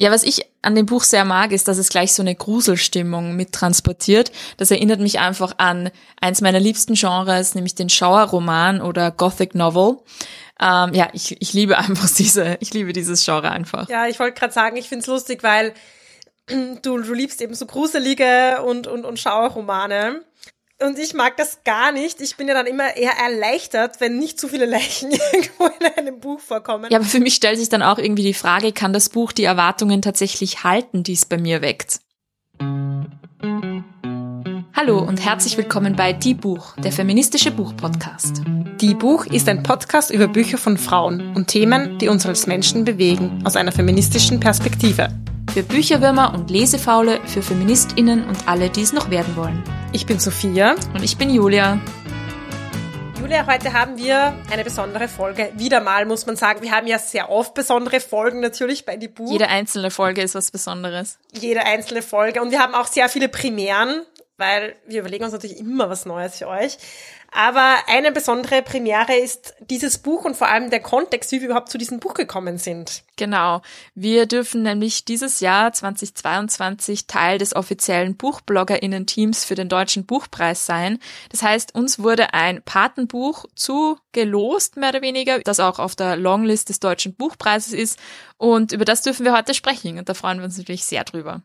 Ja, was ich an dem Buch sehr mag, ist, dass es gleich so eine Gruselstimmung mit transportiert. Das erinnert mich einfach an eins meiner liebsten Genres, nämlich den Schauerroman oder Gothic Novel. Ähm, ja, ich, ich liebe einfach diese, ich liebe dieses Genre einfach. Ja, ich wollte gerade sagen, ich find's lustig, weil du, du liebst eben so gruselige und, und, und Schauerromane. Und ich mag das gar nicht. Ich bin ja dann immer eher erleichtert, wenn nicht zu viele Leichen irgendwo in einem Buch vorkommen. Ja, aber für mich stellt sich dann auch irgendwie die Frage, kann das Buch die Erwartungen tatsächlich halten, die es bei mir weckt? Hallo und herzlich willkommen bei Die Buch, der feministische Buchpodcast. Die Buch ist ein Podcast über Bücher von Frauen und Themen, die uns als Menschen bewegen, aus einer feministischen Perspektive. Für Bücherwürmer und Lesefaule, für FeministInnen und alle, die es noch werden wollen. Ich bin Sophia. Und ich bin Julia. Julia, heute haben wir eine besondere Folge. Wieder mal muss man sagen, wir haben ja sehr oft besondere Folgen natürlich bei die Buch. Jede einzelne Folge ist was Besonderes. Jede einzelne Folge. Und wir haben auch sehr viele Premieren, weil wir überlegen uns natürlich immer was Neues für euch. Aber eine besondere Premiere ist dieses Buch und vor allem der Kontext, wie wir überhaupt zu diesem Buch gekommen sind. Genau. Wir dürfen nämlich dieses Jahr 2022 Teil des offiziellen BuchbloggerInnen-Teams für den Deutschen Buchpreis sein. Das heißt, uns wurde ein Patenbuch zugelost, mehr oder weniger, das auch auf der Longlist des Deutschen Buchpreises ist. Und über das dürfen wir heute sprechen. Und da freuen wir uns natürlich sehr drüber.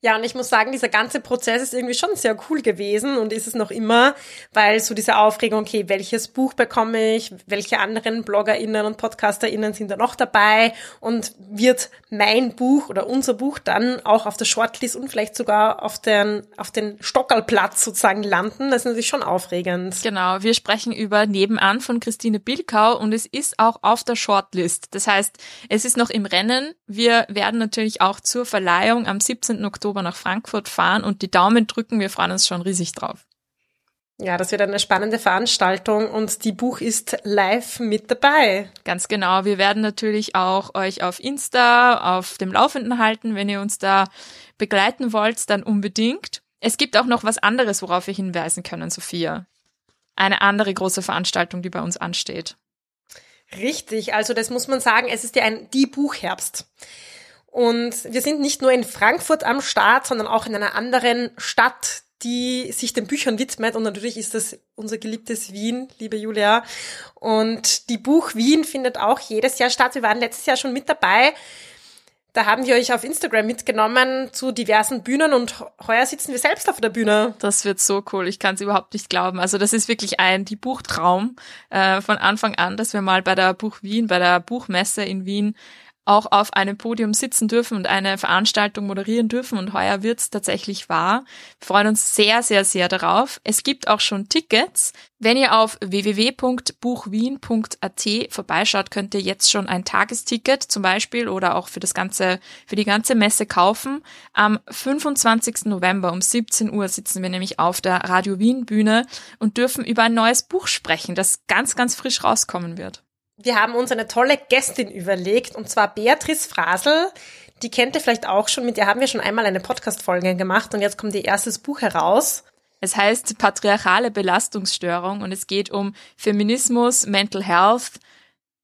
Ja, und ich muss sagen, dieser ganze Prozess ist irgendwie schon sehr cool gewesen und ist es noch immer, weil so diese Aufregung, okay, welches Buch bekomme ich, welche anderen BloggerInnen und PodcasterInnen sind da noch dabei und wird mein Buch oder unser Buch dann auch auf der Shortlist und vielleicht sogar auf den, auf den Stockerlplatz sozusagen landen? Das ist natürlich schon aufregend. Genau, wir sprechen über Nebenan von Christine Bilkau und es ist auch auf der Shortlist. Das heißt, es ist noch im Rennen. Wir werden natürlich auch zur Verleihung am 17. Oktober Oktober nach Frankfurt fahren und die Daumen drücken. Wir freuen uns schon riesig drauf. Ja, das wird eine spannende Veranstaltung und die Buch ist live mit dabei. Ganz genau. Wir werden natürlich auch euch auf Insta auf dem Laufenden halten. Wenn ihr uns da begleiten wollt, dann unbedingt. Es gibt auch noch was anderes, worauf wir hinweisen können, Sophia. Eine andere große Veranstaltung, die bei uns ansteht. Richtig, also das muss man sagen, es ist ja ein Die Buchherbst. Und wir sind nicht nur in Frankfurt am Start, sondern auch in einer anderen Stadt, die sich den Büchern widmet. Und natürlich ist das unser geliebtes Wien, liebe Julia. Und die Buch Wien findet auch jedes Jahr statt. Wir waren letztes Jahr schon mit dabei. Da haben wir euch auf Instagram mitgenommen zu diversen Bühnen und heuer sitzen wir selbst auf der Bühne. Das wird so cool. Ich kann es überhaupt nicht glauben. Also das ist wirklich ein die Buchtraum äh, von Anfang an, dass wir mal bei der Buch Wien, bei der Buchmesse in Wien auch auf einem Podium sitzen dürfen und eine Veranstaltung moderieren dürfen. Und heuer wird's tatsächlich wahr. Wir freuen uns sehr, sehr, sehr darauf. Es gibt auch schon Tickets. Wenn ihr auf www.buchwien.at vorbeischaut, könnt ihr jetzt schon ein Tagesticket zum Beispiel oder auch für das ganze, für die ganze Messe kaufen. Am 25. November um 17 Uhr sitzen wir nämlich auf der Radio Wien Bühne und dürfen über ein neues Buch sprechen, das ganz, ganz frisch rauskommen wird wir haben uns eine tolle Gästin überlegt, und zwar Beatrice Frasel. Die kennt ihr vielleicht auch schon, mit der haben wir schon einmal eine Podcast-Folge gemacht und jetzt kommt ihr erstes Buch heraus. Es heißt Patriarchale Belastungsstörung und es geht um Feminismus, Mental Health,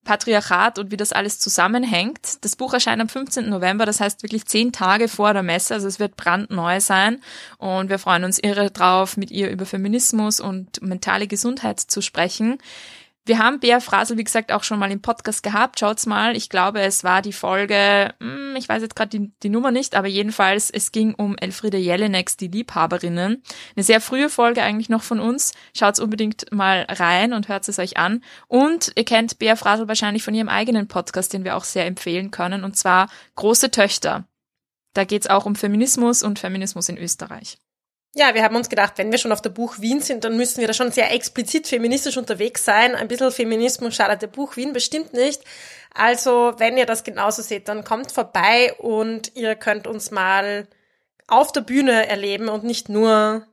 Patriarchat und wie das alles zusammenhängt. Das Buch erscheint am 15. November, das heißt wirklich zehn Tage vor der Messe, also es wird brandneu sein und wir freuen uns irre drauf, mit ihr über Feminismus und mentale Gesundheit zu sprechen. Wir haben Bea Frasel, wie gesagt, auch schon mal im Podcast gehabt. Schaut's mal. Ich glaube, es war die Folge, hm, ich weiß jetzt gerade die, die, Nummer nicht, aber jedenfalls, es ging um Elfriede Jelinek, die Liebhaberinnen. Eine sehr frühe Folge eigentlich noch von uns. Schaut's unbedingt mal rein und hört es euch an. Und ihr kennt Bea Frasel wahrscheinlich von ihrem eigenen Podcast, den wir auch sehr empfehlen können, und zwar Große Töchter. Da geht's auch um Feminismus und Feminismus in Österreich. Ja, wir haben uns gedacht, wenn wir schon auf der Buch Wien sind, dann müssen wir da schon sehr explizit feministisch unterwegs sein. Ein bisschen Feminismus schadet der Buch Wien bestimmt nicht. Also, wenn ihr das genauso seht, dann kommt vorbei und ihr könnt uns mal auf der Bühne erleben und nicht nur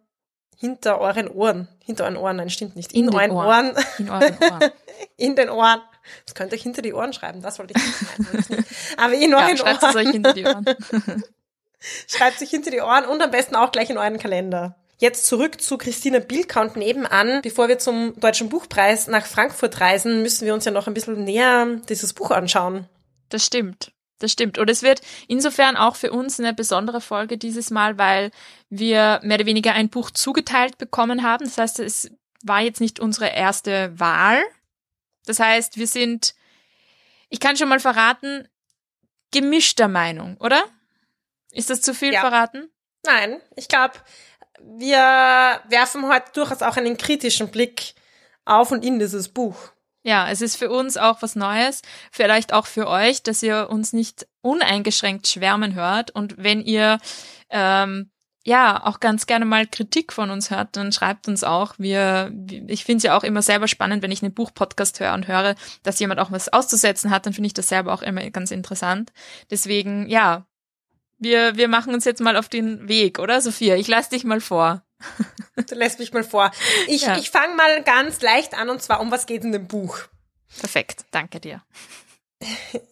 hinter euren Ohren. Hinter euren Ohren, nein, stimmt nicht. In, In euren Ohren. Ohren. In euren Ohren. in den Ohren. Das könnt ihr euch hinter die Ohren schreiben, das wollte ich nicht meinen. Aber in euren ja, Ohren. Schreibt es euch hinter die Ohren. Schreibt sich hinter die Ohren und am besten auch gleich in euren Kalender. Jetzt zurück zu Christine Bilka und nebenan. Bevor wir zum Deutschen Buchpreis nach Frankfurt reisen, müssen wir uns ja noch ein bisschen näher dieses Buch anschauen. Das stimmt. Das stimmt. Und es wird insofern auch für uns eine besondere Folge dieses Mal, weil wir mehr oder weniger ein Buch zugeteilt bekommen haben. Das heißt, es war jetzt nicht unsere erste Wahl. Das heißt, wir sind, ich kann schon mal verraten, gemischter Meinung, oder? Ist das zu viel ja. verraten? Nein, ich glaube, wir werfen heute durchaus auch einen kritischen Blick auf und in dieses Buch. Ja, es ist für uns auch was Neues, vielleicht auch für euch, dass ihr uns nicht uneingeschränkt schwärmen hört. Und wenn ihr ähm, ja auch ganz gerne mal Kritik von uns hört, dann schreibt uns auch. Wir, ich finde es ja auch immer selber spannend, wenn ich einen Buchpodcast höre und höre, dass jemand auch was auszusetzen hat, dann finde ich das selber auch immer ganz interessant. Deswegen, ja, wir, wir machen uns jetzt mal auf den Weg, oder Sophia? Ich lass dich mal vor. Du lässt mich mal vor. Ich, ja. ich fange mal ganz leicht an und zwar, um was geht in dem Buch? Perfekt, danke dir.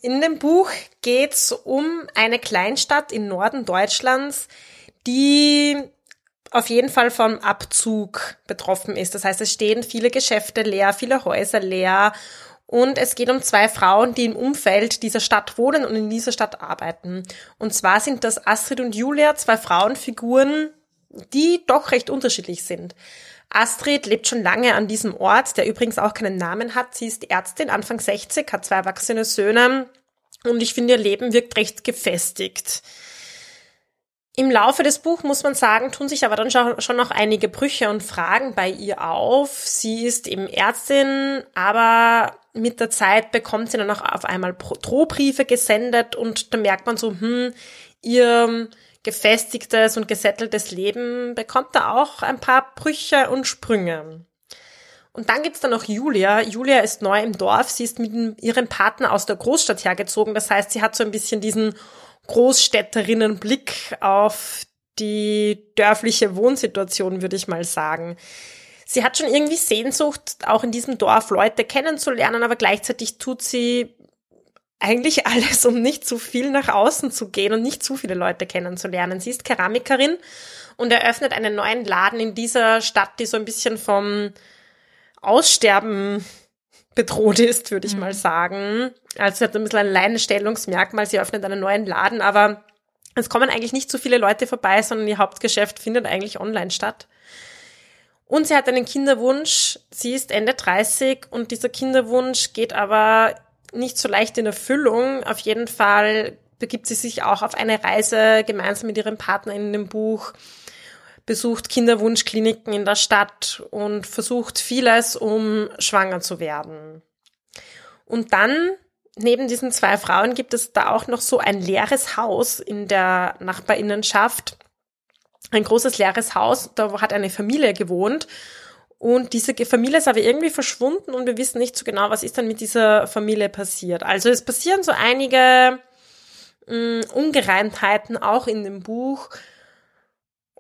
In dem Buch geht's um eine Kleinstadt im Norden Deutschlands, die auf jeden Fall vom Abzug betroffen ist. Das heißt, es stehen viele Geschäfte leer, viele Häuser leer und es geht um zwei Frauen, die im Umfeld dieser Stadt wohnen und in dieser Stadt arbeiten. Und zwar sind das Astrid und Julia, zwei Frauenfiguren, die doch recht unterschiedlich sind. Astrid lebt schon lange an diesem Ort, der übrigens auch keinen Namen hat. Sie ist Ärztin, Anfang 60, hat zwei erwachsene Söhne und ich finde, ihr Leben wirkt recht gefestigt. Im Laufe des Buchs muss man sagen, tun sich aber dann schon noch einige Brüche und Fragen bei ihr auf. Sie ist eben Ärztin, aber mit der Zeit bekommt sie dann auch auf einmal Drohbriefe gesendet und da merkt man so, hm, ihr gefestigtes und gesetteltes Leben bekommt da auch ein paar Brüche und Sprünge. Und dann gibt's da noch Julia. Julia ist neu im Dorf. Sie ist mit ihrem Partner aus der Großstadt hergezogen. Das heißt, sie hat so ein bisschen diesen Großstädterinnenblick auf die dörfliche Wohnsituation, würde ich mal sagen. Sie hat schon irgendwie Sehnsucht, auch in diesem Dorf Leute kennenzulernen, aber gleichzeitig tut sie eigentlich alles, um nicht zu viel nach außen zu gehen und nicht zu viele Leute kennenzulernen. Sie ist Keramikerin und eröffnet einen neuen Laden in dieser Stadt, die so ein bisschen vom Aussterben bedroht ist, würde ich mhm. mal sagen. Also sie hat ein bisschen ein Alleinstellungsmerkmal. Sie öffnet einen neuen Laden, aber es kommen eigentlich nicht so viele Leute vorbei, sondern ihr Hauptgeschäft findet eigentlich online statt. Und sie hat einen Kinderwunsch. Sie ist Ende 30 und dieser Kinderwunsch geht aber nicht so leicht in Erfüllung. Auf jeden Fall begibt sie sich auch auf eine Reise gemeinsam mit ihrem Partner in dem Buch, besucht Kinderwunschkliniken in der Stadt und versucht vieles, um schwanger zu werden. Und dann, neben diesen zwei Frauen, gibt es da auch noch so ein leeres Haus in der Nachbarinnenschaft. Ein großes leeres Haus, da hat eine Familie gewohnt und diese Familie ist aber irgendwie verschwunden und wir wissen nicht so genau, was ist dann mit dieser Familie passiert. Also es passieren so einige mh, mm, Ungereimtheiten auch in dem Buch.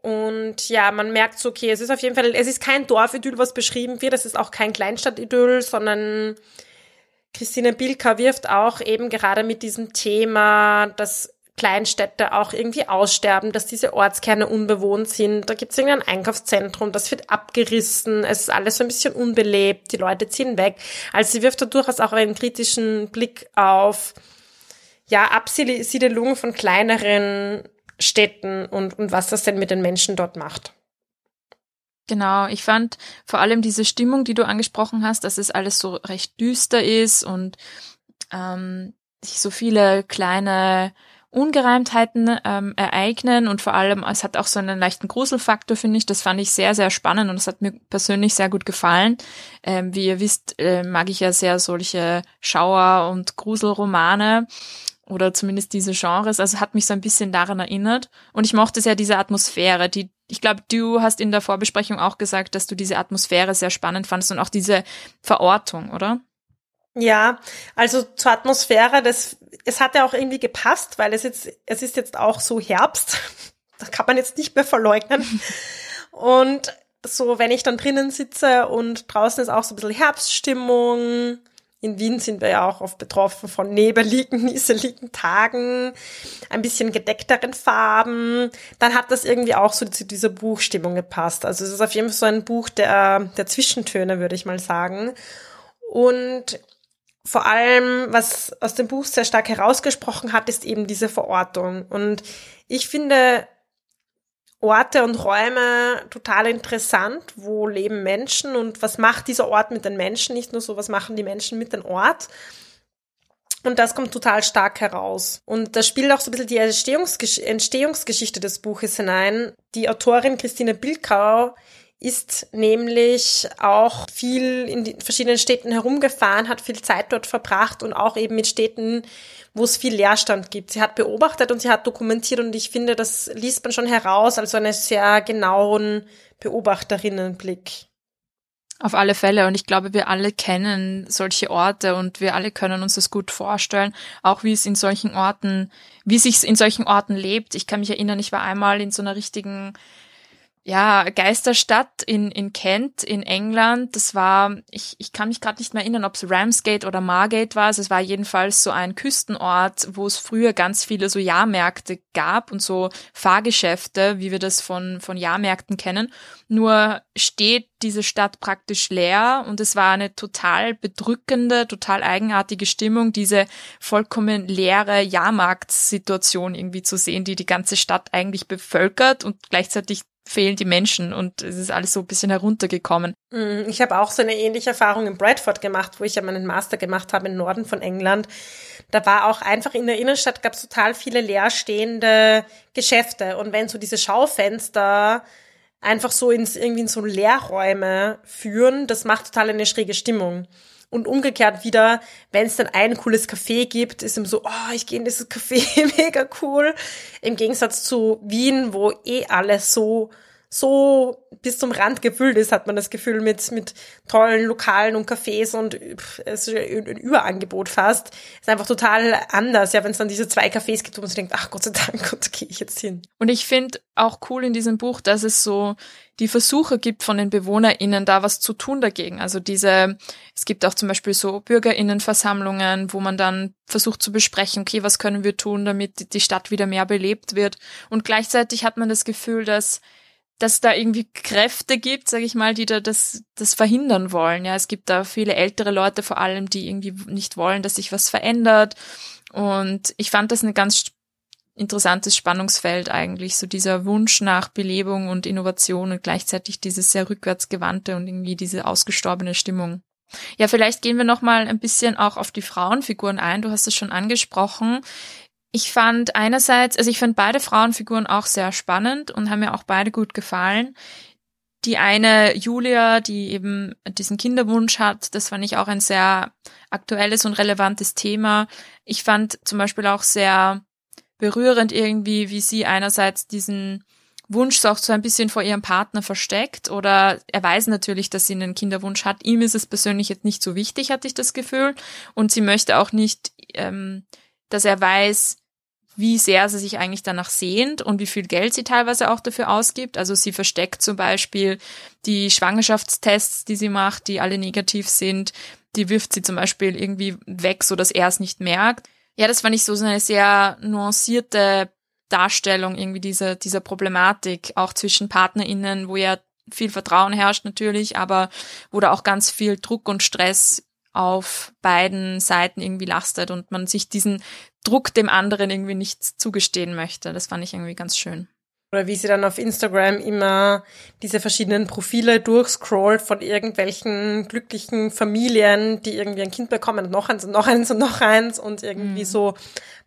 Und ja, man merkt so, okay, es ist auf jeden Fall, es ist kein Dorfidyll, was beschrieben wird, es ist auch kein Kleinstadtidyll, sondern Christine Bilka wirft auch eben gerade mit diesem Thema, dass Kleinstädte auch irgendwie aussterben, dass diese Ortskerne unbewohnt sind. Da gibt es irgendein Einkaufszentrum, das wird abgerissen, es ist alles so ein bisschen unbelebt, die Leute ziehen weg. Also sie wirft da durchaus auch einen kritischen Blick auf ja, Absiedelung von kleineren Städten und, und was das denn mit den Menschen dort macht. Genau, ich fand vor allem diese Stimmung, die du angesprochen hast, dass es alles so recht düster ist und ähm, sich so viele kleine Ungereimtheiten ähm, ereignen und vor allem, es hat auch so einen leichten Gruselfaktor, finde ich. Das fand ich sehr, sehr spannend und es hat mir persönlich sehr gut gefallen. Ähm, wie ihr wisst, äh, mag ich ja sehr solche Schauer- und Gruselromane oder zumindest diese Genres. Also hat mich so ein bisschen daran erinnert. Und ich mochte sehr diese Atmosphäre, die ich glaube, du hast in der Vorbesprechung auch gesagt, dass du diese Atmosphäre sehr spannend fandest und auch diese Verortung, oder? Ja, also zur Atmosphäre, das, es hat ja auch irgendwie gepasst, weil es jetzt, es ist jetzt auch so Herbst. Das kann man jetzt nicht mehr verleugnen. Und so, wenn ich dann drinnen sitze und draußen ist auch so ein bisschen Herbststimmung. In Wien sind wir ja auch oft betroffen von nebeligen, nieseligen Tagen, ein bisschen gedeckteren Farben. Dann hat das irgendwie auch so zu dieser Buchstimmung gepasst. Also es ist auf jeden Fall so ein Buch der, der Zwischentöne, würde ich mal sagen. Und vor allem, was aus dem Buch sehr stark herausgesprochen hat, ist eben diese Verortung. Und ich finde Orte und Räume total interessant. Wo leben Menschen und was macht dieser Ort mit den Menschen? Nicht nur so, was machen die Menschen mit dem Ort? Und das kommt total stark heraus. Und da spielt auch so ein bisschen die Entstehungsgesch Entstehungsgeschichte des Buches hinein. Die Autorin Christine Bilkau ist nämlich auch viel in den verschiedenen Städten herumgefahren, hat viel Zeit dort verbracht und auch eben mit Städten, wo es viel Leerstand gibt. Sie hat beobachtet und sie hat dokumentiert und ich finde, das liest man schon heraus, also einen sehr genauen Beobachterinnenblick. Auf alle Fälle. Und ich glaube, wir alle kennen solche Orte und wir alle können uns das gut vorstellen, auch wie es in solchen Orten, wie sich in solchen Orten lebt. Ich kann mich erinnern, ich war einmal in so einer richtigen ja, Geisterstadt in, in Kent in England. Das war, ich, ich kann mich gerade nicht mehr erinnern, ob es Ramsgate oder Margate war. Also es war jedenfalls so ein Küstenort, wo es früher ganz viele so Jahrmärkte gab und so Fahrgeschäfte, wie wir das von, von Jahrmärkten kennen. Nur steht diese Stadt praktisch leer und es war eine total bedrückende, total eigenartige Stimmung, diese vollkommen leere Jahrmarktssituation irgendwie zu sehen, die die ganze Stadt eigentlich bevölkert und gleichzeitig fehlen die Menschen und es ist alles so ein bisschen heruntergekommen. Mm, ich habe auch so eine ähnliche Erfahrung in Bradford gemacht, wo ich ja meinen Master gemacht habe im Norden von England. Da war auch einfach in der Innenstadt gab es total viele leerstehende Geschäfte und wenn so diese Schaufenster einfach so ins irgendwie in so Leerräume führen, das macht total eine schräge Stimmung. Und umgekehrt wieder, wenn es dann ein cooles Café gibt, ist ihm so, oh, ich gehe in dieses Café, mega cool. Im Gegensatz zu Wien, wo eh alles so so bis zum Rand gefüllt ist, hat man das Gefühl, mit, mit tollen Lokalen und Cafés und es ist ein Überangebot fast. Ist einfach total anders, ja, wenn es dann diese zwei Cafés gibt, wo man sich denkt, ach Gott sei Dank, Gott, gehe ich jetzt hin. Und ich finde auch cool in diesem Buch, dass es so die Versuche gibt von den BewohnerInnen, da was zu tun dagegen. Also diese, es gibt auch zum Beispiel so BürgerInnenversammlungen, wo man dann versucht zu besprechen, okay, was können wir tun, damit die Stadt wieder mehr belebt wird. Und gleichzeitig hat man das Gefühl, dass dass da irgendwie Kräfte gibt, sage ich mal, die da das, das verhindern wollen. Ja, es gibt da viele ältere Leute vor allem, die irgendwie nicht wollen, dass sich was verändert. Und ich fand das ein ganz interessantes Spannungsfeld eigentlich, so dieser Wunsch nach Belebung und Innovation und gleichzeitig dieses sehr rückwärtsgewandte und irgendwie diese ausgestorbene Stimmung. Ja, vielleicht gehen wir noch mal ein bisschen auch auf die Frauenfiguren ein. Du hast es schon angesprochen. Ich fand einerseits, also ich fand beide Frauenfiguren auch sehr spannend und haben mir auch beide gut gefallen. Die eine Julia, die eben diesen Kinderwunsch hat, das fand ich auch ein sehr aktuelles und relevantes Thema. Ich fand zum Beispiel auch sehr berührend irgendwie, wie sie einerseits diesen Wunsch auch so ein bisschen vor ihrem Partner versteckt oder er weiß natürlich, dass sie einen Kinderwunsch hat. Ihm ist es persönlich jetzt nicht so wichtig, hatte ich das Gefühl. Und sie möchte auch nicht, ähm, dass er weiß, wie sehr sie sich eigentlich danach sehnt und wie viel Geld sie teilweise auch dafür ausgibt. Also sie versteckt zum Beispiel die Schwangerschaftstests, die sie macht, die alle negativ sind. Die wirft sie zum Beispiel irgendwie weg, so dass er es nicht merkt. Ja, das fand ich so eine sehr nuancierte Darstellung irgendwie dieser, dieser Problematik, auch zwischen PartnerInnen, wo ja viel Vertrauen herrscht natürlich, aber wo da auch ganz viel Druck und Stress auf beiden Seiten irgendwie lastet und man sich diesen Druck dem anderen irgendwie nicht zugestehen möchte. Das fand ich irgendwie ganz schön. Oder wie sie dann auf Instagram immer diese verschiedenen Profile durchscrollt von irgendwelchen glücklichen Familien, die irgendwie ein Kind bekommen und noch eins und noch eins und noch eins und irgendwie mhm. so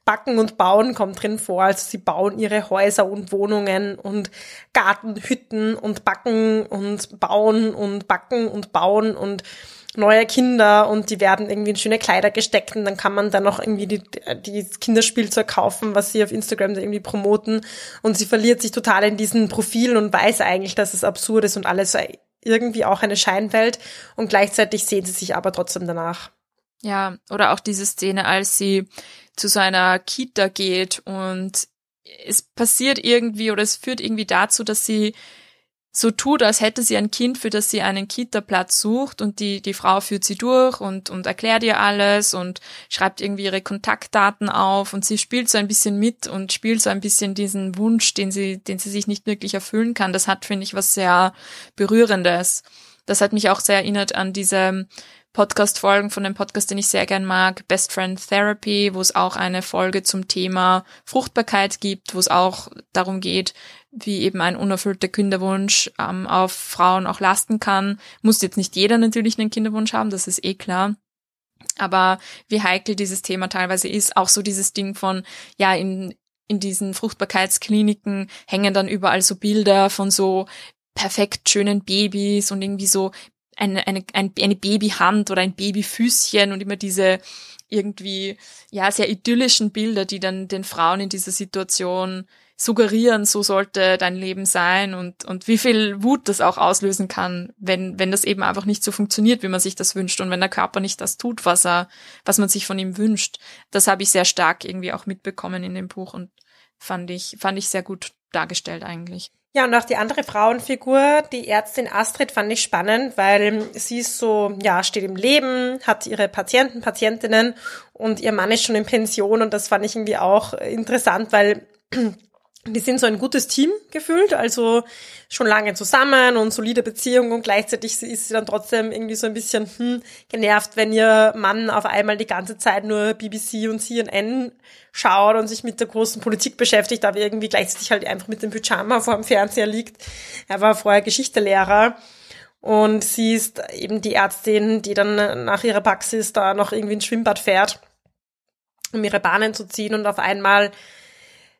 Backen und Bauen kommt drin vor. Also sie bauen ihre Häuser und Wohnungen und Gartenhütten und backen und bauen und backen und bauen und neue Kinder und die werden irgendwie in schöne Kleider gesteckt und dann kann man dann noch irgendwie die, die Kinderspielzeug kaufen, was sie auf Instagram irgendwie promoten und sie verliert sich total in diesen Profilen und weiß eigentlich, dass es absurd ist und alles irgendwie auch eine Scheinwelt und gleichzeitig sehen sie sich aber trotzdem danach. Ja, oder auch diese Szene, als sie zu seiner Kita geht und es passiert irgendwie oder es führt irgendwie dazu, dass sie so tut, als hätte sie ein Kind, für das sie einen Kita-Platz sucht und die, die Frau führt sie durch und, und erklärt ihr alles und schreibt irgendwie ihre Kontaktdaten auf und sie spielt so ein bisschen mit und spielt so ein bisschen diesen Wunsch, den sie, den sie sich nicht wirklich erfüllen kann. Das hat, finde ich, was sehr Berührendes. Das hat mich auch sehr erinnert an diese Podcast-Folgen von dem Podcast, den ich sehr gern mag, Best Friend Therapy, wo es auch eine Folge zum Thema Fruchtbarkeit gibt, wo es auch darum geht, wie eben ein unerfüllter Kinderwunsch ähm, auf Frauen auch lasten kann. Muss jetzt nicht jeder natürlich einen Kinderwunsch haben, das ist eh klar. Aber wie heikel dieses Thema teilweise ist, auch so dieses Ding von, ja, in, in diesen Fruchtbarkeitskliniken hängen dann überall so Bilder von so perfekt schönen Babys und irgendwie so eine, eine, eine, eine Babyhand oder ein Babyfüßchen und immer diese irgendwie, ja, sehr idyllischen Bilder, die dann den Frauen in dieser Situation suggerieren, so sollte dein Leben sein und, und wie viel Wut das auch auslösen kann, wenn, wenn das eben einfach nicht so funktioniert, wie man sich das wünscht und wenn der Körper nicht das tut, was er, was man sich von ihm wünscht. Das habe ich sehr stark irgendwie auch mitbekommen in dem Buch und fand ich, fand ich sehr gut dargestellt eigentlich. Ja, und auch die andere Frauenfigur, die Ärztin Astrid, fand ich spannend, weil sie ist so, ja, steht im Leben, hat ihre Patienten, Patientinnen und ihr Mann ist schon in Pension und das fand ich irgendwie auch interessant, weil die sind so ein gutes Team gefühlt, also schon lange zusammen und solide Beziehung und gleichzeitig ist sie dann trotzdem irgendwie so ein bisschen hm, genervt, wenn ihr Mann auf einmal die ganze Zeit nur BBC und CNN schaut und sich mit der großen Politik beschäftigt, aber irgendwie gleichzeitig halt einfach mit dem Pyjama vor dem Fernseher liegt. Er war vorher Geschichtelehrer und sie ist eben die Ärztin, die dann nach ihrer Praxis da noch irgendwie ins Schwimmbad fährt, um ihre Bahnen zu ziehen und auf einmal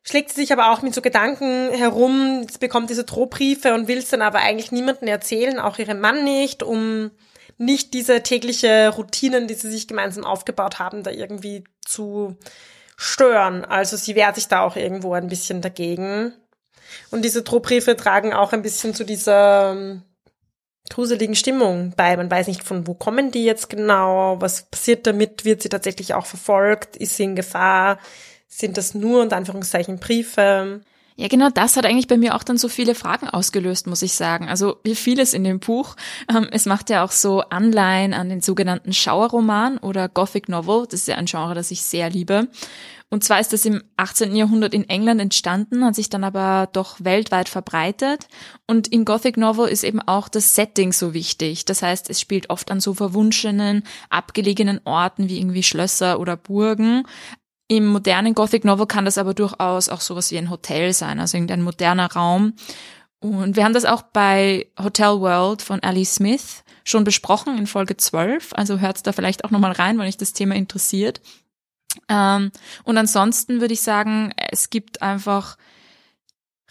schlägt sie sich aber auch mit so Gedanken herum, sie bekommt diese Drohbriefe und will es dann aber eigentlich niemandem erzählen, auch ihrem Mann nicht, um nicht diese tägliche Routinen, die sie sich gemeinsam aufgebaut haben, da irgendwie zu stören. Also sie wehrt sich da auch irgendwo ein bisschen dagegen. Und diese Drohbriefe tragen auch ein bisschen zu dieser ähm, gruseligen Stimmung bei. Man weiß nicht, von wo kommen die jetzt genau, was passiert damit, wird sie tatsächlich auch verfolgt, ist sie in Gefahr, sind das nur unter Anführungszeichen Briefe? Ja, genau das hat eigentlich bei mir auch dann so viele Fragen ausgelöst, muss ich sagen. Also wie vieles in dem Buch. Ähm, es macht ja auch so Anleihen an den sogenannten Schauerroman oder Gothic Novel. Das ist ja ein Genre, das ich sehr liebe. Und zwar ist das im 18. Jahrhundert in England entstanden, hat sich dann aber doch weltweit verbreitet. Und in Gothic Novel ist eben auch das Setting so wichtig. Das heißt, es spielt oft an so verwunschenen, abgelegenen Orten wie irgendwie Schlösser oder Burgen. Im modernen Gothic Novel kann das aber durchaus auch sowas wie ein Hotel sein, also irgendein moderner Raum. Und wir haben das auch bei Hotel World von Ali Smith schon besprochen in Folge 12, also hört da vielleicht auch nochmal rein, wenn euch das Thema interessiert. Ähm, und ansonsten würde ich sagen, es gibt einfach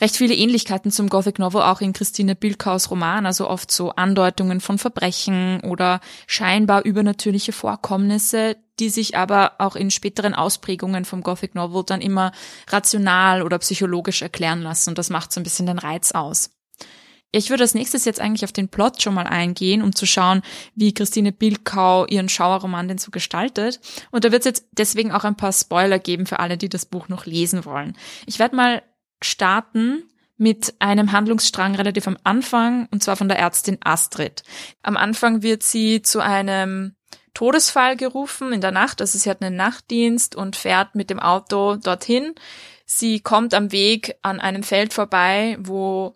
recht viele Ähnlichkeiten zum Gothic Novel auch in Christine Bilkaus Roman, also oft so Andeutungen von Verbrechen oder scheinbar übernatürliche Vorkommnisse, die sich aber auch in späteren Ausprägungen vom Gothic Novel dann immer rational oder psychologisch erklären lassen und das macht so ein bisschen den Reiz aus. Ich würde als nächstes jetzt eigentlich auf den Plot schon mal eingehen, um zu schauen, wie Christine Bilkau ihren Schauerroman denn so gestaltet. Und da wird es jetzt deswegen auch ein paar Spoiler geben für alle, die das Buch noch lesen wollen. Ich werde mal starten mit einem Handlungsstrang relativ am Anfang, und zwar von der Ärztin Astrid. Am Anfang wird sie zu einem Todesfall gerufen in der Nacht, also sie hat einen Nachtdienst und fährt mit dem Auto dorthin. Sie kommt am Weg an einem Feld vorbei, wo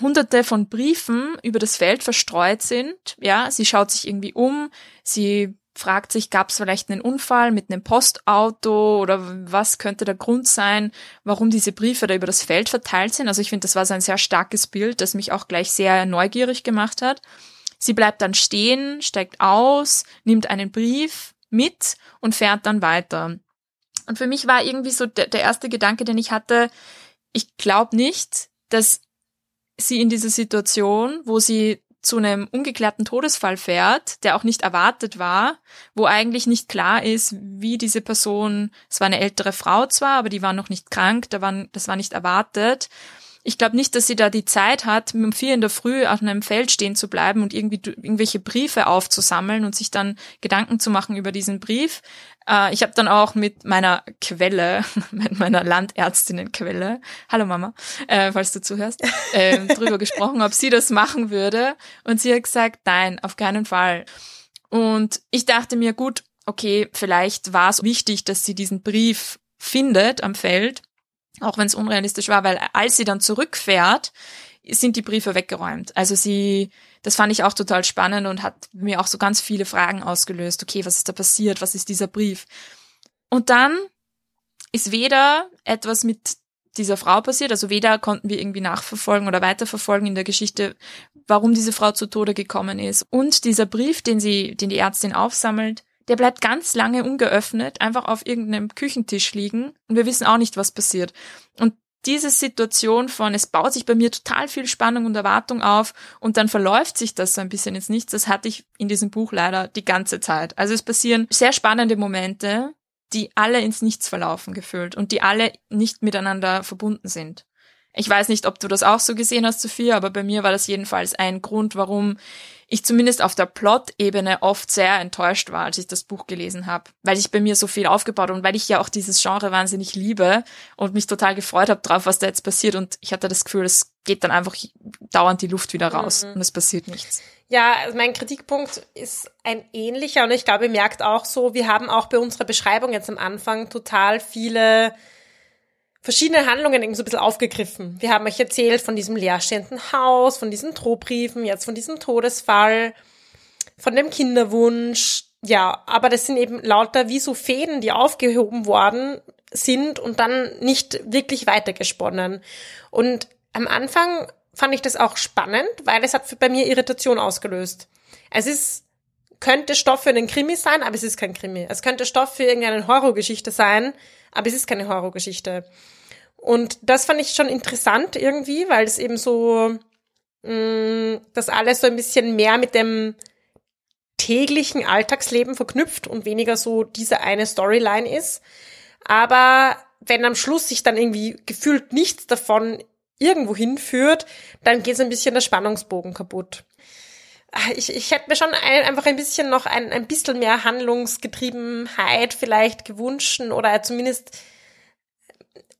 hunderte von Briefen über das Feld verstreut sind. Ja, sie schaut sich irgendwie um, sie fragt sich, gab es vielleicht einen Unfall mit einem Postauto oder was könnte der Grund sein, warum diese Briefe da über das Feld verteilt sind. Also ich finde, das war so ein sehr starkes Bild, das mich auch gleich sehr neugierig gemacht hat. Sie bleibt dann stehen, steigt aus, nimmt einen Brief mit und fährt dann weiter. Und für mich war irgendwie so der, der erste Gedanke, den ich hatte, ich glaube nicht, dass sie in dieser Situation, wo sie zu einem ungeklärten Todesfall fährt, der auch nicht erwartet war, wo eigentlich nicht klar ist, wie diese Person, es war eine ältere Frau zwar, aber die war noch nicht krank, da waren, das war nicht erwartet, ich glaube nicht, dass sie da die Zeit hat, um vier in der Früh auf einem Feld stehen zu bleiben und irgendwie irgendwelche Briefe aufzusammeln und sich dann Gedanken zu machen über diesen Brief. Äh, ich habe dann auch mit meiner Quelle, mit meiner Landärztinnenquelle, hallo Mama, äh, falls du zuhörst, äh, drüber gesprochen, ob sie das machen würde. Und sie hat gesagt, nein, auf keinen Fall. Und ich dachte mir, gut, okay, vielleicht war es wichtig, dass sie diesen Brief findet am Feld auch wenn es unrealistisch war, weil als sie dann zurückfährt, sind die Briefe weggeräumt. Also sie, das fand ich auch total spannend und hat mir auch so ganz viele Fragen ausgelöst. Okay, was ist da passiert? Was ist dieser Brief? Und dann ist weder etwas mit dieser Frau passiert, also weder konnten wir irgendwie nachverfolgen oder weiterverfolgen in der Geschichte, warum diese Frau zu Tode gekommen ist. Und dieser Brief, den sie, den die Ärztin aufsammelt, der bleibt ganz lange ungeöffnet, einfach auf irgendeinem Küchentisch liegen und wir wissen auch nicht, was passiert. Und diese Situation von, es baut sich bei mir total viel Spannung und Erwartung auf und dann verläuft sich das so ein bisschen ins Nichts, das hatte ich in diesem Buch leider die ganze Zeit. Also es passieren sehr spannende Momente, die alle ins Nichts verlaufen gefühlt und die alle nicht miteinander verbunden sind. Ich weiß nicht, ob du das auch so gesehen hast, Sophia, aber bei mir war das jedenfalls ein Grund, warum ich zumindest auf der Plot-Ebene oft sehr enttäuscht war, als ich das Buch gelesen habe, weil ich bei mir so viel aufgebaut und weil ich ja auch dieses Genre wahnsinnig liebe und mich total gefreut habe drauf, was da jetzt passiert und ich hatte das Gefühl, es geht dann einfach dauernd die Luft wieder raus mhm. und es passiert nichts. Ja, also mein Kritikpunkt ist ein ähnlicher und ich glaube, ihr merkt auch so, wir haben auch bei unserer Beschreibung jetzt am Anfang total viele verschiedene Handlungen irgendwie so ein bisschen aufgegriffen. Wir haben euch erzählt von diesem leerstehenden Haus, von diesen Drohbriefen, jetzt von diesem Todesfall, von dem Kinderwunsch. Ja, aber das sind eben lauter wie so Fäden, die aufgehoben worden sind und dann nicht wirklich weitergesponnen. Und am Anfang fand ich das auch spannend, weil es hat bei mir Irritation ausgelöst. Es ist könnte Stoff für einen Krimi sein, aber es ist kein Krimi. Es könnte Stoff für irgendeine Horrorgeschichte sein, aber es ist keine Horrorgeschichte. Und das fand ich schon interessant irgendwie, weil es eben so, mh, mm, das alles so ein bisschen mehr mit dem täglichen Alltagsleben verknüpft und weniger so diese eine Storyline ist. Aber wenn am Schluss sich dann irgendwie gefühlt nichts davon irgendwo hinführt, dann geht so ein bisschen der Spannungsbogen kaputt. Ich, ich hätte mir schon ein, einfach ein bisschen noch ein, ein bisschen mehr Handlungsgetriebenheit vielleicht gewünscht oder zumindest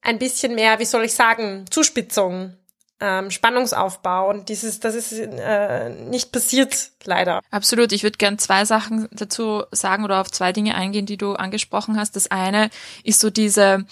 ein bisschen mehr, wie soll ich sagen, Zuspitzung, ähm, Spannungsaufbau und dieses, das ist äh, nicht passiert, leider. Absolut. Ich würde gern zwei Sachen dazu sagen oder auf zwei Dinge eingehen, die du angesprochen hast. Das eine ist so diese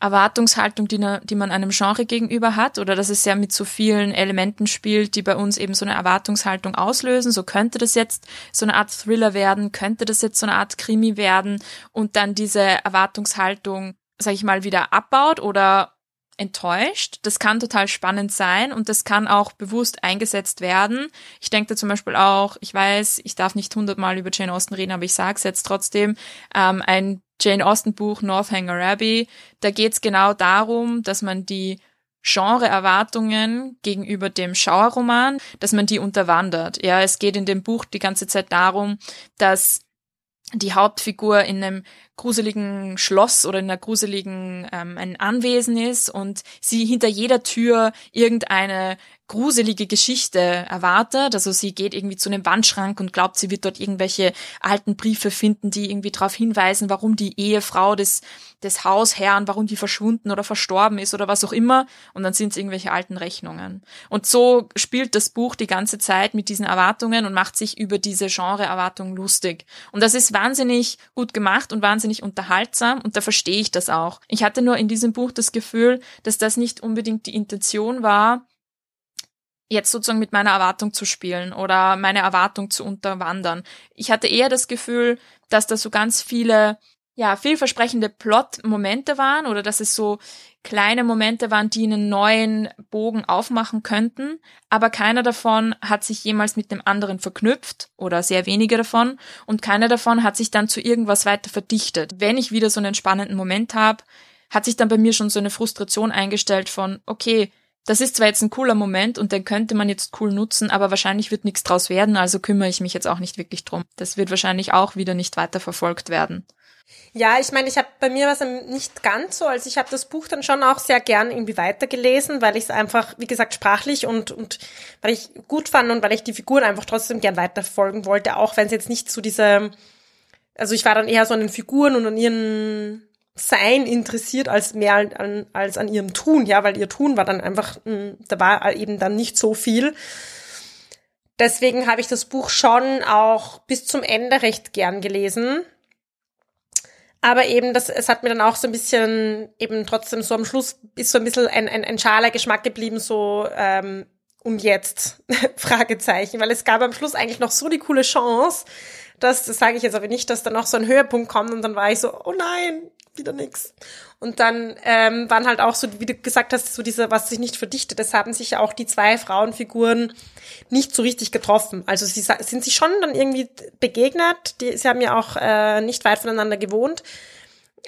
Erwartungshaltung, die, die man einem Genre gegenüber hat, oder dass es sehr mit so vielen Elementen spielt, die bei uns eben so eine Erwartungshaltung auslösen. So könnte das jetzt so eine Art Thriller werden, könnte das jetzt so eine Art Krimi werden und dann diese Erwartungshaltung, sag ich mal, wieder abbaut oder enttäuscht. Das kann total spannend sein und das kann auch bewusst eingesetzt werden. Ich denke da zum Beispiel auch, ich weiß, ich darf nicht hundertmal über Jane Austen reden, aber ich sage es jetzt trotzdem, ähm, ein Jane Austen Buch Northanger Abbey, da geht es genau darum, dass man die Genre-Erwartungen gegenüber dem Schauerroman, dass man die unterwandert. Ja, es geht in dem Buch die ganze Zeit darum, dass die Hauptfigur in einem gruseligen Schloss oder in einer gruseligen ähm, ein Anwesen ist und sie hinter jeder Tür irgendeine gruselige Geschichte erwartet. Also sie geht irgendwie zu einem Wandschrank und glaubt, sie wird dort irgendwelche alten Briefe finden, die irgendwie darauf hinweisen, warum die Ehefrau des, des Hausherrn, warum die verschwunden oder verstorben ist oder was auch immer. Und dann sind es irgendwelche alten Rechnungen. Und so spielt das Buch die ganze Zeit mit diesen Erwartungen und macht sich über diese Genre-Erwartungen lustig. Und das ist wahnsinnig gut gemacht und wahnsinnig unterhaltsam und da verstehe ich das auch. Ich hatte nur in diesem Buch das Gefühl, dass das nicht unbedingt die Intention war, jetzt sozusagen mit meiner Erwartung zu spielen oder meine Erwartung zu unterwandern. Ich hatte eher das Gefühl, dass da so ganz viele, ja, vielversprechende Plot-Momente waren oder dass es so kleine Momente waren, die einen neuen Bogen aufmachen könnten, aber keiner davon hat sich jemals mit dem anderen verknüpft oder sehr wenige davon und keiner davon hat sich dann zu irgendwas weiter verdichtet. Wenn ich wieder so einen spannenden Moment habe, hat sich dann bei mir schon so eine Frustration eingestellt von, okay, das ist zwar jetzt ein cooler Moment und den könnte man jetzt cool nutzen, aber wahrscheinlich wird nichts draus werden, also kümmere ich mich jetzt auch nicht wirklich drum. Das wird wahrscheinlich auch wieder nicht weiter verfolgt werden. Ja, ich meine, ich habe bei mir was nicht ganz so, also ich habe das Buch dann schon auch sehr gern irgendwie weitergelesen, weil ich es einfach, wie gesagt, sprachlich und und weil ich gut fand und weil ich die Figuren einfach trotzdem gern weiterfolgen wollte, auch wenn es jetzt nicht so diese, also ich war dann eher so an den Figuren und an ihren sein interessiert als mehr an, als an ihrem Tun, ja, weil ihr Tun war dann einfach, hm, da war eben dann nicht so viel. Deswegen habe ich das Buch schon auch bis zum Ende recht gern gelesen. Aber eben, das, es hat mir dann auch so ein bisschen, eben trotzdem so am Schluss ist so ein bisschen ein, ein, ein schaler Geschmack geblieben, so, ähm, und jetzt? Fragezeichen, weil es gab am Schluss eigentlich noch so die coole Chance, dass, das sage ich jetzt aber nicht, dass da noch so ein Höhepunkt kommt und dann war ich so, oh nein, wieder nix. Und dann ähm, waren halt auch so, wie du gesagt hast, so diese, was sich nicht verdichtet, das haben sich ja auch die zwei Frauenfiguren nicht so richtig getroffen. Also sie sind sich schon dann irgendwie begegnet, die, sie haben ja auch äh, nicht weit voneinander gewohnt,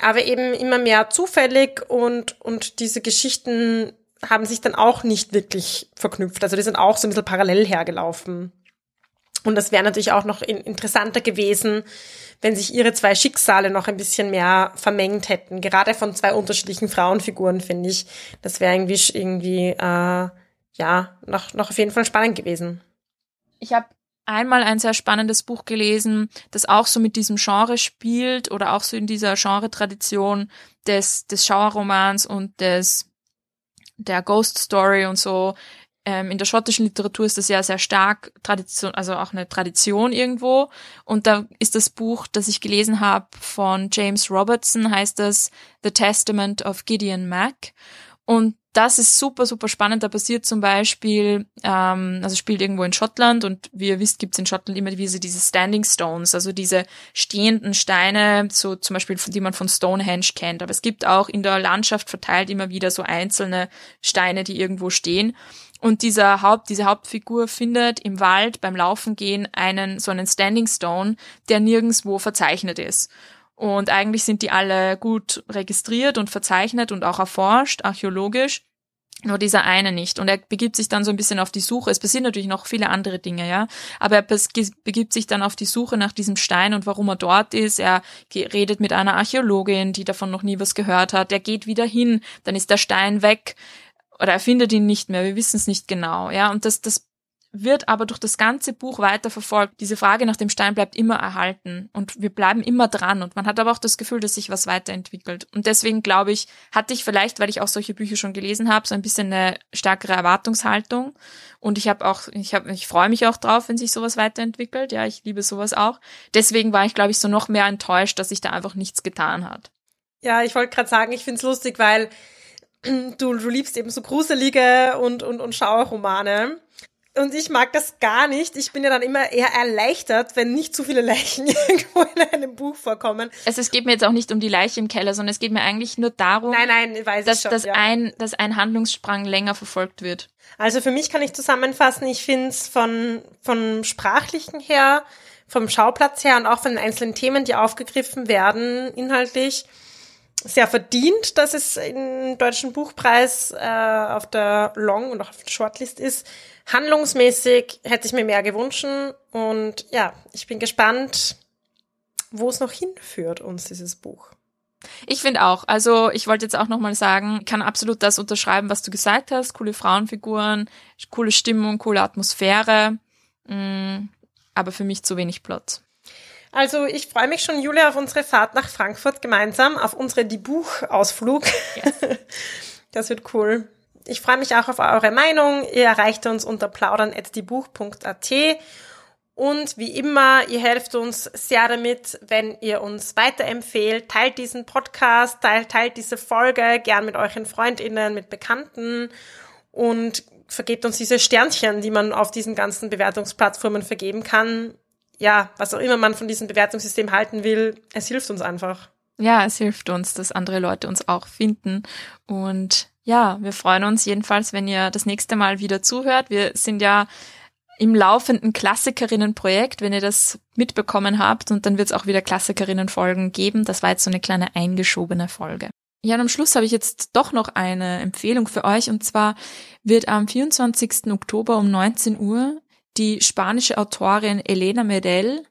aber eben immer mehr zufällig und, und diese Geschichten haben sich dann auch nicht wirklich verknüpft. Also die sind auch so ein bisschen parallel hergelaufen. Und das wäre natürlich auch noch interessanter gewesen, wenn sich ihre zwei Schicksale noch ein bisschen mehr vermengt hätten. Gerade von zwei unterschiedlichen Frauenfiguren, finde ich. Das wäre irgendwie, irgendwie äh, ja, noch, noch auf jeden Fall spannend gewesen. Ich habe einmal ein sehr spannendes Buch gelesen, das auch so mit diesem Genre spielt oder auch so in dieser Genre-Tradition des, des Schauerromans und des der Ghost Story und so. Ähm, in der schottischen Literatur ist das ja sehr stark Tradition, also auch eine Tradition irgendwo. Und da ist das Buch, das ich gelesen habe von James Robertson, heißt das The Testament of Gideon Mack. Und das ist super, super spannend. Da passiert zum Beispiel, ähm, also spielt irgendwo in Schottland und wie ihr wisst, gibt's in Schottland immer diese, diese Standing Stones, also diese stehenden Steine, so zum Beispiel, die man von Stonehenge kennt. Aber es gibt auch in der Landschaft verteilt immer wieder so einzelne Steine, die irgendwo stehen. Und dieser Haupt, diese Hauptfigur findet im Wald beim Laufen gehen einen, so einen Standing Stone, der nirgendswo verzeichnet ist. Und eigentlich sind die alle gut registriert und verzeichnet und auch erforscht, archäologisch. Nur dieser eine nicht. Und er begibt sich dann so ein bisschen auf die Suche. Es passieren natürlich noch viele andere Dinge, ja. Aber er begibt sich dann auf die Suche nach diesem Stein und warum er dort ist. Er redet mit einer Archäologin, die davon noch nie was gehört hat. Er geht wieder hin, dann ist der Stein weg. Oder er findet ihn nicht mehr. Wir wissen es nicht genau, ja. Und das, das wird aber durch das ganze Buch weiter verfolgt. Diese Frage nach dem Stein bleibt immer erhalten und wir bleiben immer dran und man hat aber auch das Gefühl, dass sich was weiterentwickelt. Und deswegen glaube ich, hatte ich vielleicht, weil ich auch solche Bücher schon gelesen habe, so ein bisschen eine stärkere Erwartungshaltung und ich habe auch ich habe ich freue mich auch drauf, wenn sich sowas weiterentwickelt. Ja, ich liebe sowas auch. Deswegen war ich glaube ich so noch mehr enttäuscht, dass sich da einfach nichts getan hat. Ja, ich wollte gerade sagen, ich find's lustig, weil du, du liebst eben so gruselige und, und, und Schauerromane. Und ich mag das gar nicht. Ich bin ja dann immer eher erleichtert, wenn nicht zu viele Leichen irgendwo in einem Buch vorkommen. Also es geht mir jetzt auch nicht um die Leiche im Keller, sondern es geht mir eigentlich nur darum, nein, nein, dass, schon, dass, ja. ein, dass ein Handlungssprang länger verfolgt wird. Also für mich kann ich zusammenfassen, ich finde es von, vom Sprachlichen her, vom Schauplatz her und auch von den einzelnen Themen, die aufgegriffen werden, inhaltlich, sehr verdient, dass es im Deutschen Buchpreis äh, auf der Long- und auch auf der Shortlist ist. Handlungsmäßig hätte ich mir mehr gewünscht und ja, ich bin gespannt, wo es noch hinführt uns dieses Buch. Ich finde auch. Also ich wollte jetzt auch nochmal sagen, kann absolut das unterschreiben, was du gesagt hast. Coole Frauenfiguren, coole Stimmung, coole Atmosphäre, mm, aber für mich zu wenig Plot. Also ich freue mich schon, Julia, auf unsere Fahrt nach Frankfurt gemeinsam, auf unsere Die Buchausflug. Yes. Das wird cool. Ich freue mich auch auf eure Meinung. Ihr erreicht uns unter plaudern.diebuch.at. Und wie immer, ihr helft uns sehr damit, wenn ihr uns weiterempfehlt. Teilt diesen Podcast, teilt, teilt diese Folge gern mit euren FreundInnen, mit Bekannten und vergebt uns diese Sternchen, die man auf diesen ganzen Bewertungsplattformen vergeben kann. Ja, was auch immer man von diesem Bewertungssystem halten will, es hilft uns einfach. Ja, es hilft uns, dass andere Leute uns auch finden. Und ja, wir freuen uns jedenfalls, wenn ihr das nächste Mal wieder zuhört. Wir sind ja im laufenden Klassikerinnenprojekt, wenn ihr das mitbekommen habt. Und dann wird es auch wieder Klassikerinnenfolgen geben. Das war jetzt so eine kleine eingeschobene Folge. Ja, und am Schluss habe ich jetzt doch noch eine Empfehlung für euch. Und zwar wird am 24. Oktober um 19 Uhr die spanische Autorin Elena Medel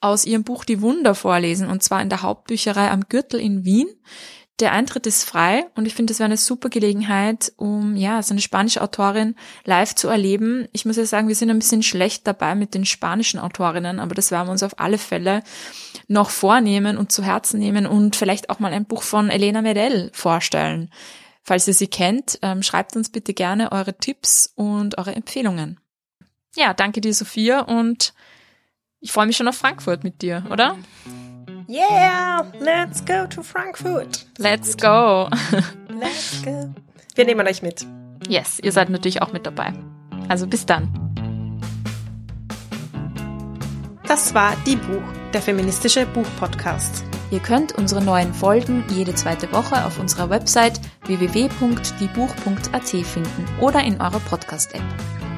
aus ihrem Buch Die Wunder vorlesen. Und zwar in der Hauptbücherei am Gürtel in Wien. Der Eintritt ist frei und ich finde, das wäre eine super Gelegenheit, um ja so eine spanische Autorin live zu erleben. Ich muss ja sagen, wir sind ein bisschen schlecht dabei mit den spanischen Autorinnen, aber das werden wir uns auf alle Fälle noch vornehmen und zu Herzen nehmen und vielleicht auch mal ein Buch von Elena Medel vorstellen. Falls ihr sie kennt, ähm, schreibt uns bitte gerne eure Tipps und eure Empfehlungen. Ja, danke dir, Sophia, und ich freue mich schon auf Frankfurt mit dir, oder? Yeah, let's go to Frankfurt. Let's go. let's go. Wir nehmen euch mit. Yes, ihr seid natürlich auch mit dabei. Also bis dann. Das war Die Buch, der feministische Buchpodcast. Ihr könnt unsere neuen Folgen jede zweite Woche auf unserer Website www.diebuch.at finden oder in eurer Podcast-App.